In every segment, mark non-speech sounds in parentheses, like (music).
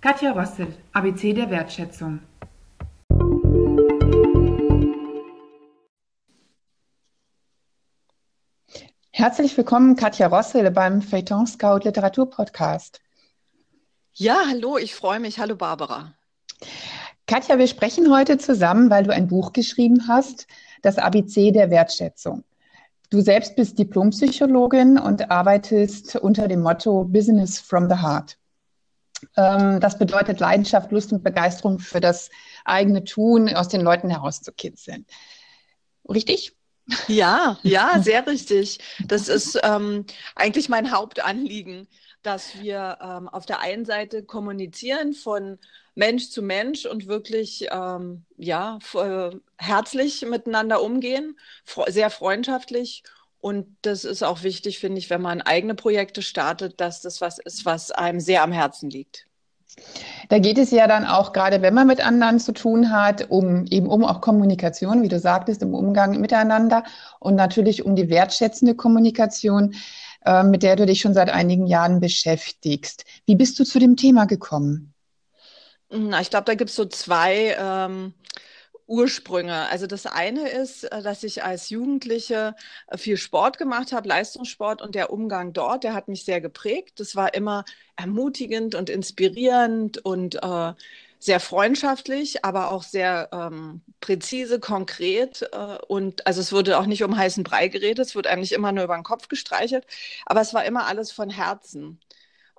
Katja Rossel, ABC der Wertschätzung. Herzlich willkommen, Katja Rossel, beim Feuilleton Scout Literatur Podcast. Ja, hallo, ich freue mich. Hallo, Barbara. Katja, wir sprechen heute zusammen, weil du ein Buch geschrieben hast, das ABC der Wertschätzung. Du selbst bist Diplompsychologin und arbeitest unter dem Motto Business from the Heart. Ähm, das bedeutet Leidenschaft, Lust und Begeisterung für das eigene Tun aus den Leuten herauszukitzeln. Richtig? Ja, ja, (laughs) sehr richtig. Das ist ähm, eigentlich mein Hauptanliegen, dass wir ähm, auf der einen Seite kommunizieren von Mensch zu Mensch und wirklich ähm, ja herzlich miteinander umgehen, sehr freundschaftlich. Und das ist auch wichtig, finde ich, wenn man eigene Projekte startet, dass das was ist, was einem sehr am Herzen liegt. Da geht es ja dann auch gerade, wenn man mit anderen zu tun hat, um eben um auch Kommunikation, wie du sagtest, im Umgang miteinander und natürlich um die wertschätzende Kommunikation, äh, mit der du dich schon seit einigen Jahren beschäftigst. Wie bist du zu dem Thema gekommen? Na, ich glaube, da gibt es so zwei ähm, Ursprünge. Also das eine ist, äh, dass ich als Jugendliche äh, viel Sport gemacht habe, Leistungssport und der Umgang dort, der hat mich sehr geprägt. Das war immer ermutigend und inspirierend und äh, sehr freundschaftlich, aber auch sehr ähm, präzise, konkret. Äh, und also es wurde auch nicht um heißen Brei geredet, es wurde eigentlich immer nur über den Kopf gestreichelt, aber es war immer alles von Herzen.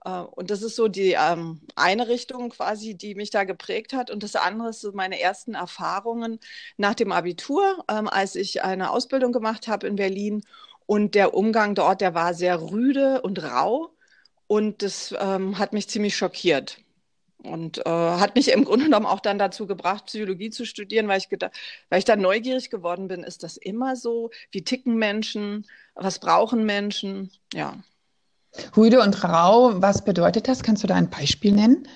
Äh, und das ist so die ähm, eine Richtung quasi, die mich da geprägt hat. Und das andere ist so meine ersten Erfahrungen nach dem Abitur, ähm, als ich eine Ausbildung gemacht habe in Berlin. Und der Umgang dort, der war sehr rüde und rau. Und das ähm, hat mich ziemlich schockiert. Und äh, hat mich im Grunde genommen auch dann dazu gebracht, Psychologie zu studieren, weil ich, weil ich dann neugierig geworden bin. Ist das immer so? Wie ticken Menschen? Was brauchen Menschen? Ja. Rüde und rau, was bedeutet das? Kannst du da ein Beispiel nennen?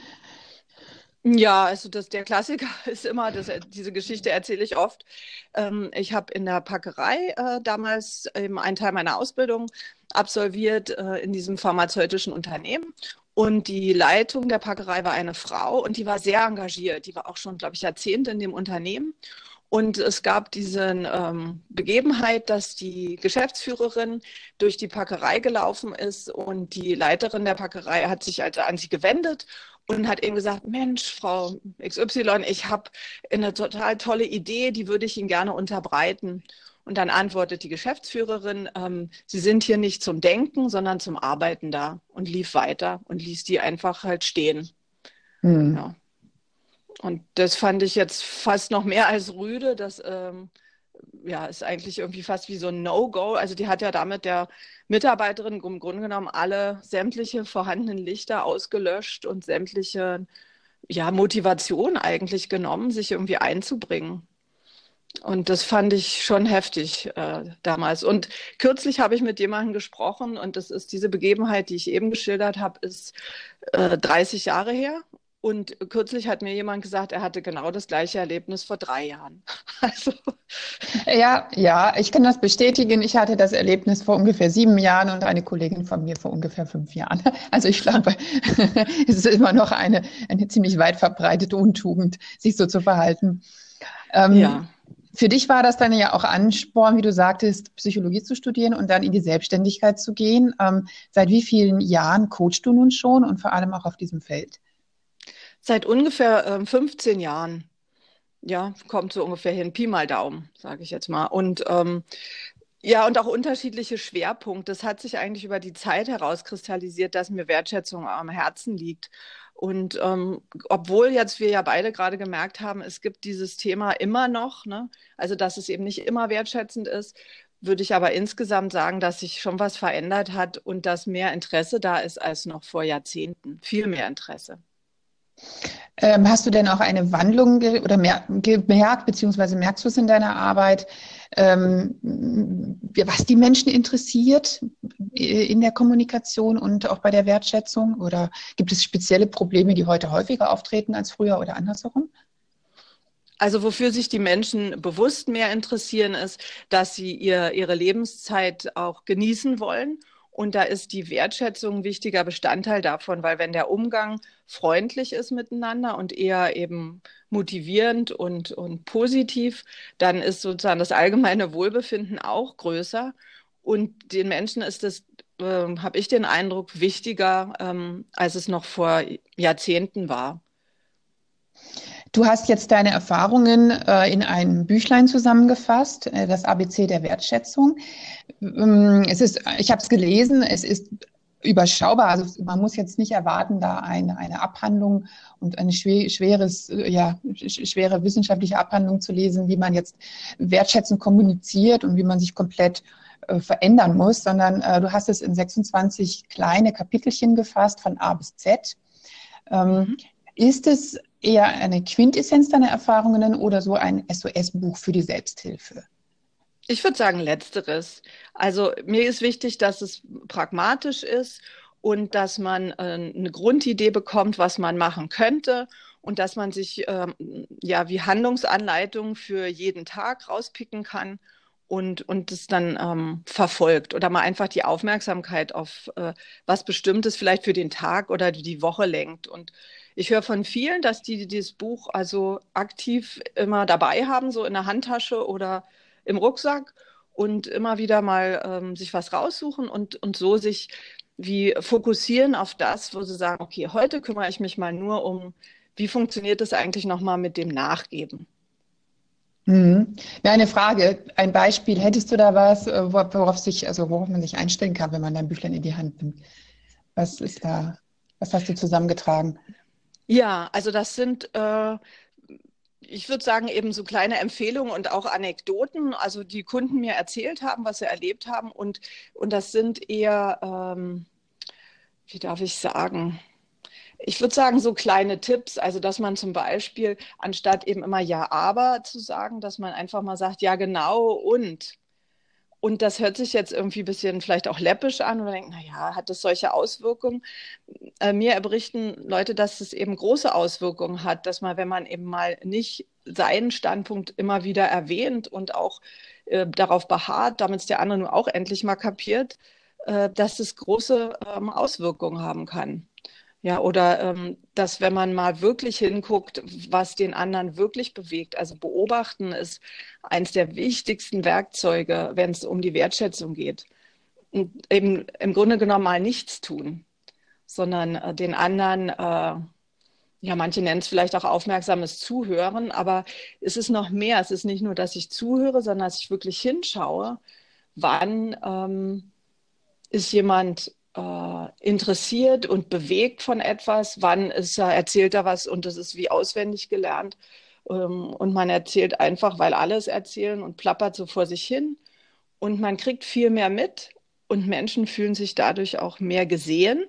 Ja, also das, der Klassiker (laughs) ist immer, das, diese Geschichte erzähle ich oft. Ähm, ich habe in der Packerei äh, damals eben einen Teil meiner Ausbildung absolviert äh, in diesem pharmazeutischen Unternehmen. Und die Leitung der Packerei war eine Frau und die war sehr engagiert. Die war auch schon, glaube ich, Jahrzehnte in dem Unternehmen. Und es gab diese ähm, Begebenheit, dass die Geschäftsführerin durch die Packerei gelaufen ist und die Leiterin der Packerei hat sich also an sie gewendet und hat eben gesagt, Mensch, Frau XY, ich habe eine total tolle Idee, die würde ich Ihnen gerne unterbreiten. Und dann antwortet die Geschäftsführerin, ähm, Sie sind hier nicht zum Denken, sondern zum Arbeiten da und lief weiter und ließ die einfach halt stehen. Mhm. Ja. Und das fand ich jetzt fast noch mehr als rüde. Das ähm, ja, ist eigentlich irgendwie fast wie so ein No-Go. Also die hat ja damit der Mitarbeiterin im Grunde genommen alle sämtliche vorhandenen Lichter ausgelöscht und sämtliche ja, Motivation eigentlich genommen, sich irgendwie einzubringen. Und das fand ich schon heftig äh, damals. Und kürzlich habe ich mit jemandem gesprochen und das ist diese Begebenheit, die ich eben geschildert habe, ist äh, 30 Jahre her. Und kürzlich hat mir jemand gesagt, er hatte genau das gleiche Erlebnis vor drei Jahren. (laughs) Also. Ja, ja, ich kann das bestätigen. Ich hatte das Erlebnis vor ungefähr sieben Jahren und eine Kollegin von mir vor ungefähr fünf Jahren. (laughs) Also ich glaube, (laughs) es ist immer noch eine, eine ziemlich weit verbreitete Untugend, sich so zu verhalten. Ähm, ja. Für dich war das dann ja auch Ansporn, wie du sagtest, Psychologie zu studieren und dann in die Selbstständigkeit zu gehen. Ähm, seit wie vielen Jahren coachst du nun schon und vor allem auch auf diesem Feld? Seit ungefähr ähm, 15 Jahren. Ja, kommt so ungefähr hin. Pi mal Daumen, sage ich jetzt mal. Und ähm, ja, und auch unterschiedliche Schwerpunkte. Das hat sich eigentlich über die Zeit herauskristallisiert, dass mir Wertschätzung am Herzen liegt. Und ähm, obwohl jetzt wir ja beide gerade gemerkt haben, es gibt dieses Thema immer noch, ne? also dass es eben nicht immer wertschätzend ist, würde ich aber insgesamt sagen, dass sich schon was verändert hat und dass mehr Interesse da ist als noch vor Jahrzehnten. Viel mehr Interesse. Ähm, hast du denn auch eine Wandlung oder mer gemerkt, beziehungsweise merkst du es in deiner Arbeit, ähm, was die Menschen interessiert in der Kommunikation und auch bei der Wertschätzung? Oder gibt es spezielle Probleme, die heute häufiger auftreten als früher oder andersherum? Also wofür sich die Menschen bewusst mehr interessieren, ist, dass sie ihr, ihre Lebenszeit auch genießen wollen Und da ist die Wertschätzung ein wichtiger Bestandteil davon, weil wenn der Umgang freundlich ist miteinander und eher eben motivierend und, und positiv, dann ist sozusagen das allgemeine Wohlbefinden auch größer. Und den Menschen ist es, äh, habe ich den Eindruck, wichtiger, ähm, als es noch vor Jahrzehnten war. Du hast jetzt deine Erfahrungen äh, in einem Büchlein zusammengefasst, äh, das ABC der Wertschätzung. Ähm, es ist, ich habe es gelesen, es ist überschaubar. Also man muss jetzt nicht erwarten, da eine, eine Abhandlung und eine schwer, schweres, ja, schwere wissenschaftliche Abhandlung zu lesen, wie man jetzt Wertschätzung kommuniziert und wie man sich komplett äh, verändern muss, sondern äh, du hast es in 26 kleine Kapitelchen gefasst von A bis Z. Ähm, mhm. Ist es eher eine Quintessenz deiner Erfahrungen oder so ein SOS-Buch für die Selbsthilfe? Ich würde sagen letzteres. Also mir ist wichtig, dass es pragmatisch ist und dass man äh, eine Grundidee bekommt, was man machen könnte und dass man sich ähm, ja wie Handlungsanleitung für jeden Tag rauspicken kann und und es dann ähm, verfolgt oder mal einfach die Aufmerksamkeit auf äh, was Bestimmtes vielleicht für den Tag oder die Woche lenkt und ich höre von vielen, dass die dieses Buch also aktiv immer dabei haben, so in der Handtasche oder im Rucksack und immer wieder mal ähm, sich was raussuchen und, und so sich wie fokussieren auf das, wo sie sagen, okay, heute kümmere ich mich mal nur um, wie funktioniert es eigentlich nochmal mit dem Nachgeben. Mhm. Ja, eine Frage, ein Beispiel. Hättest du da was, äh, worauf sich, also worauf man sich einstellen kann, wenn man dein Büchlein in die Hand nimmt? Was ist da, was hast du zusammengetragen? Ja, also das sind, äh, ich würde sagen, eben so kleine Empfehlungen und auch Anekdoten, also die Kunden mir erzählt haben, was sie erlebt haben. Und, und das sind eher, ähm, wie darf ich sagen, ich würde sagen, so kleine Tipps, also dass man zum Beispiel, anstatt eben immer Ja, aber zu sagen, dass man einfach mal sagt, ja, genau und. Und das hört sich jetzt irgendwie ein bisschen vielleicht auch läppisch an und man denkt, naja, hat das solche Auswirkungen? Äh, mir berichten Leute, dass es eben große Auswirkungen hat, dass man, wenn man eben mal nicht seinen Standpunkt immer wieder erwähnt und auch äh, darauf beharrt, damit es der andere nur auch endlich mal kapiert, äh, dass es große ähm, Auswirkungen haben kann. Ja, oder ähm, dass wenn man mal wirklich hinguckt, was den anderen wirklich bewegt, also beobachten ist eines der wichtigsten Werkzeuge, wenn es um die Wertschätzung geht. Und eben im Grunde genommen mal nichts tun, sondern äh, den anderen, äh, ja, manche nennen es vielleicht auch aufmerksames Zuhören, aber es ist noch mehr. Es ist nicht nur, dass ich zuhöre, sondern dass ich wirklich hinschaue, wann ähm, ist jemand äh, interessiert und bewegt von etwas, wann ist er, erzählt er was und das ist wie auswendig gelernt. Ähm, und man erzählt einfach, weil alle es erzählen und plappert so vor sich hin. Und man kriegt viel mehr mit und Menschen fühlen sich dadurch auch mehr gesehen.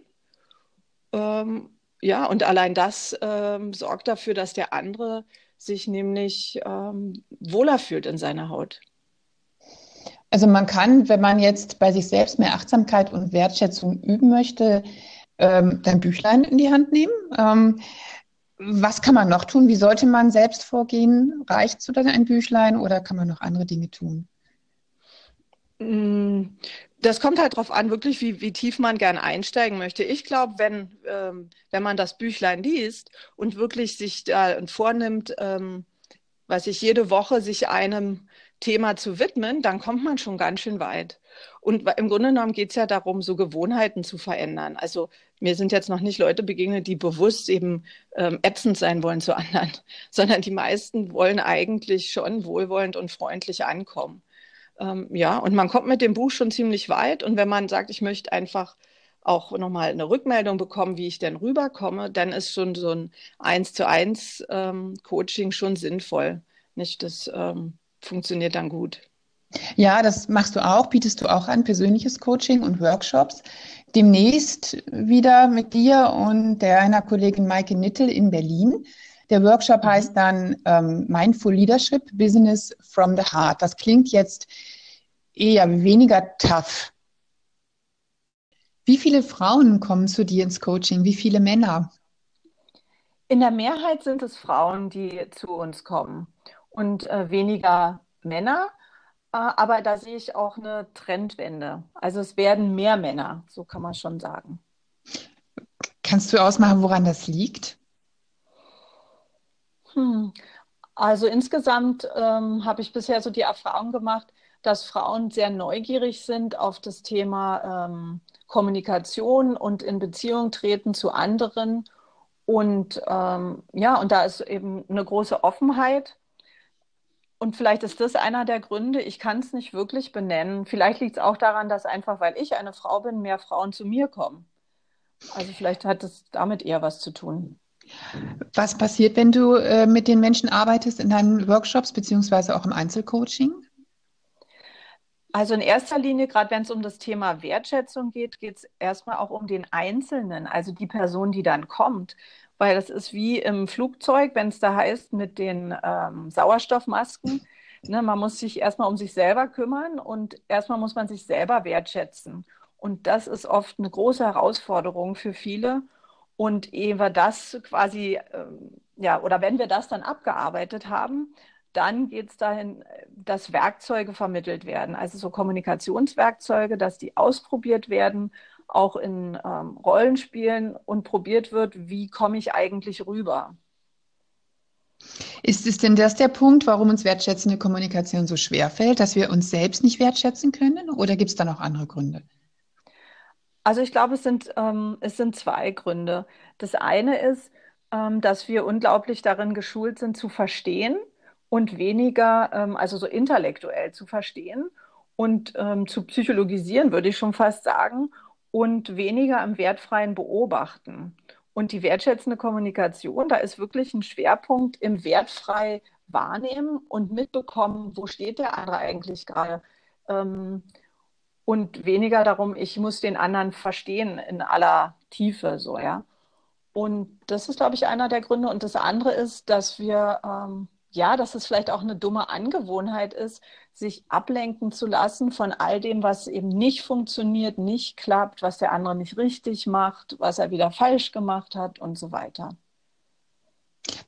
Ähm, ja, und allein das ähm, sorgt dafür, dass der andere sich nämlich ähm, wohler fühlt in seiner Haut. Also man kann, wenn man jetzt bei sich selbst mehr Achtsamkeit und Wertschätzung üben möchte, ähm, dein Büchlein in die Hand nehmen. Ähm, was kann man noch tun? Wie sollte man selbst vorgehen? Reicht so dann ein Büchlein oder kann man noch andere Dinge tun? Mm, das kommt halt darauf an, wirklich, wie, wie tief man gern einsteigen möchte. Ich glaube, wenn, ähm, wenn man das Büchlein liest und wirklich sich da vornimmt, ähm, was ich jede Woche sich einem Thema zu widmen, dann kommt man schon ganz schön weit. Und im Grunde genommen geht es ja darum, so Gewohnheiten zu verändern. Also mir sind jetzt noch nicht Leute begegnet, die bewusst eben ähm, ätzend sein wollen zu anderen, (laughs) sondern die meisten wollen eigentlich schon wohlwollend und freundlich ankommen. Ähm, ja, und man kommt mit dem Buch schon ziemlich weit. Und wenn man sagt, ich möchte einfach auch nochmal eine Rückmeldung bekommen, wie ich denn rüberkomme, dann ist schon so ein Eins zu eins ähm, Coaching schon sinnvoll. Nicht das ähm, funktioniert dann gut. Ja, das machst du auch, bietest du auch an, persönliches Coaching und Workshops. Demnächst wieder mit dir und deiner Kollegin Maike Nittel in Berlin. Der Workshop mhm. heißt dann ähm, Mindful Leadership Business from the Heart. Das klingt jetzt eher weniger tough. Wie viele Frauen kommen zu dir ins Coaching? Wie viele Männer? In der Mehrheit sind es Frauen, die zu uns kommen und äh, weniger Männer. aber da sehe ich auch eine Trendwende. Also es werden mehr Männer, so kann man schon sagen. Kannst du ausmachen, woran das liegt? Hm. Also insgesamt ähm, habe ich bisher so die Erfahrung gemacht, dass Frauen sehr neugierig sind auf das Thema ähm, Kommunikation und in Beziehung treten zu anderen. Und ähm, ja, und da ist eben eine große Offenheit. Und vielleicht ist das einer der Gründe, ich kann es nicht wirklich benennen. Vielleicht liegt es auch daran, dass einfach, weil ich eine Frau bin, mehr Frauen zu mir kommen. Also vielleicht hat es damit eher was zu tun. Was passiert, wenn du äh, mit den Menschen arbeitest in deinen Workshops beziehungsweise auch im Einzelcoaching? Also in erster Linie, gerade wenn es um das Thema Wertschätzung geht, geht es erstmal auch um den Einzelnen, also die Person, die dann kommt. Weil das ist wie im Flugzeug, wenn es da heißt mit den ähm, Sauerstoffmasken. Ne, man muss sich erstmal um sich selber kümmern und erstmal muss man sich selber wertschätzen. Und das ist oft eine große Herausforderung für viele. Und ehe wir das quasi, ähm, ja, oder wenn wir das dann abgearbeitet haben, dann geht es dahin, dass Werkzeuge vermittelt werden, also so Kommunikationswerkzeuge, dass die ausprobiert werden, auch in ähm, Rollenspielen und probiert wird, wie komme ich eigentlich rüber. Ist es denn das der Punkt, warum uns wertschätzende Kommunikation so schwer fällt, dass wir uns selbst nicht wertschätzen können? Oder gibt es da noch andere Gründe? Also ich glaube, es sind, ähm, es sind zwei Gründe. Das eine ist, ähm, dass wir unglaublich darin geschult sind zu verstehen und weniger, ähm, also so intellektuell zu verstehen und ähm, zu psychologisieren, würde ich schon fast sagen, und weniger im wertfreien Beobachten. Und die wertschätzende Kommunikation, da ist wirklich ein Schwerpunkt im wertfrei wahrnehmen und mitbekommen, wo steht der andere eigentlich gerade. Ähm, und weniger darum, ich muss den anderen verstehen in aller Tiefe, so, ja. Und das ist, glaube ich, einer der Gründe. Und das andere ist, dass wir, ähm, ja, dass es vielleicht auch eine dumme Angewohnheit ist, sich ablenken zu lassen von all dem, was eben nicht funktioniert, nicht klappt, was der andere nicht richtig macht, was er wieder falsch gemacht hat und so weiter.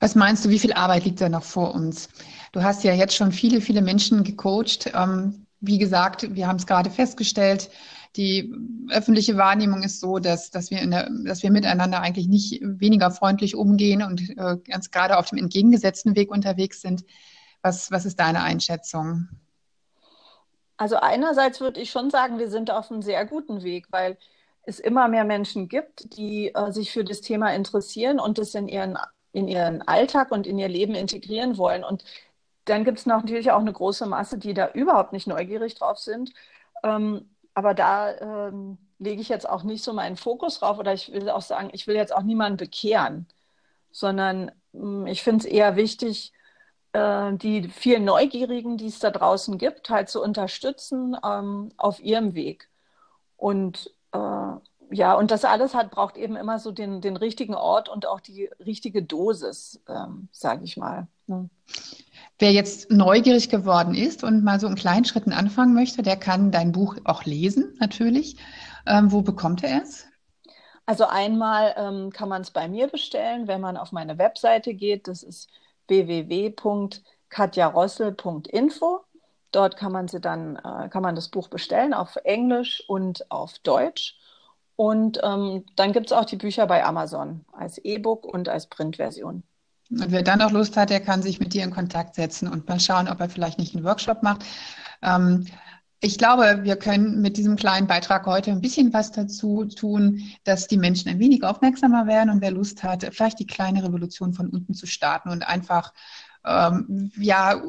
Was meinst du, wie viel Arbeit liegt da noch vor uns? Du hast ja jetzt schon viele, viele Menschen gecoacht. Ähm, wie gesagt, wir haben es gerade festgestellt, die öffentliche Wahrnehmung ist so, dass, dass, wir, in der, dass wir miteinander eigentlich nicht weniger freundlich umgehen und äh, ganz gerade auf dem entgegengesetzten Weg unterwegs sind. Was, was ist deine Einschätzung? Also einerseits würde ich schon sagen, wir sind auf einem sehr guten Weg, weil es immer mehr Menschen gibt, die äh, sich für das Thema interessieren und das in ihren, in ihren Alltag und in ihr Leben integrieren wollen. Und dann gibt es natürlich auch eine große Masse, die da überhaupt nicht neugierig drauf sind. Ähm, aber da ähm, lege ich jetzt auch nicht so meinen Fokus drauf oder ich will auch sagen, ich will jetzt auch niemanden bekehren, sondern ähm, ich finde es eher wichtig, äh, die vielen Neugierigen, die es da draußen gibt, halt zu unterstützen ähm, auf ihrem Weg. Und äh, ja, und das alles hat, braucht eben immer so den, den richtigen Ort und auch die richtige Dosis, ähm, sage ich mal. Ne? Wer jetzt neugierig geworden ist und mal so in kleinen Schritten anfangen möchte, der kann dein Buch auch lesen, natürlich. Ähm, wo bekommt er es? Also einmal ähm, kann man es bei mir bestellen, wenn man auf meine Webseite geht. Das ist www.katjarossel.info. Dort kann man sie dann, äh, kann man das Buch bestellen auf Englisch und auf Deutsch. Und ähm, dann gibt es auch die Bücher bei Amazon als E-Book und als Printversion. Und wer dann noch Lust hat, der kann sich mit dir in Kontakt setzen und mal schauen, ob er vielleicht nicht einen Workshop macht. Ähm, ich glaube, wir können mit diesem kleinen Beitrag heute ein bisschen was dazu tun, dass die Menschen ein wenig aufmerksamer werden und wer Lust hat, vielleicht die kleine Revolution von unten zu starten und einfach, ähm, ja,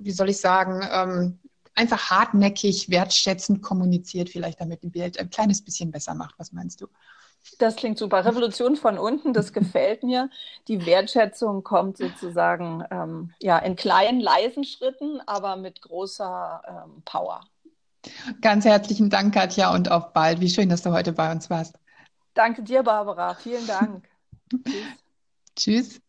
wie soll ich sagen, ähm, einfach hartnäckig, wertschätzend kommuniziert, vielleicht damit die Welt ein kleines bisschen besser macht. Was meinst du? Das klingt super. Revolution von unten, das gefällt mir. Die Wertschätzung kommt sozusagen ähm, ja, in kleinen, leisen Schritten, aber mit großer ähm, Power. Ganz herzlichen Dank, Katja, und auf bald. Wie schön, dass du heute bei uns warst. Danke dir, Barbara. Vielen Dank. (laughs) Tschüss. Tschüss.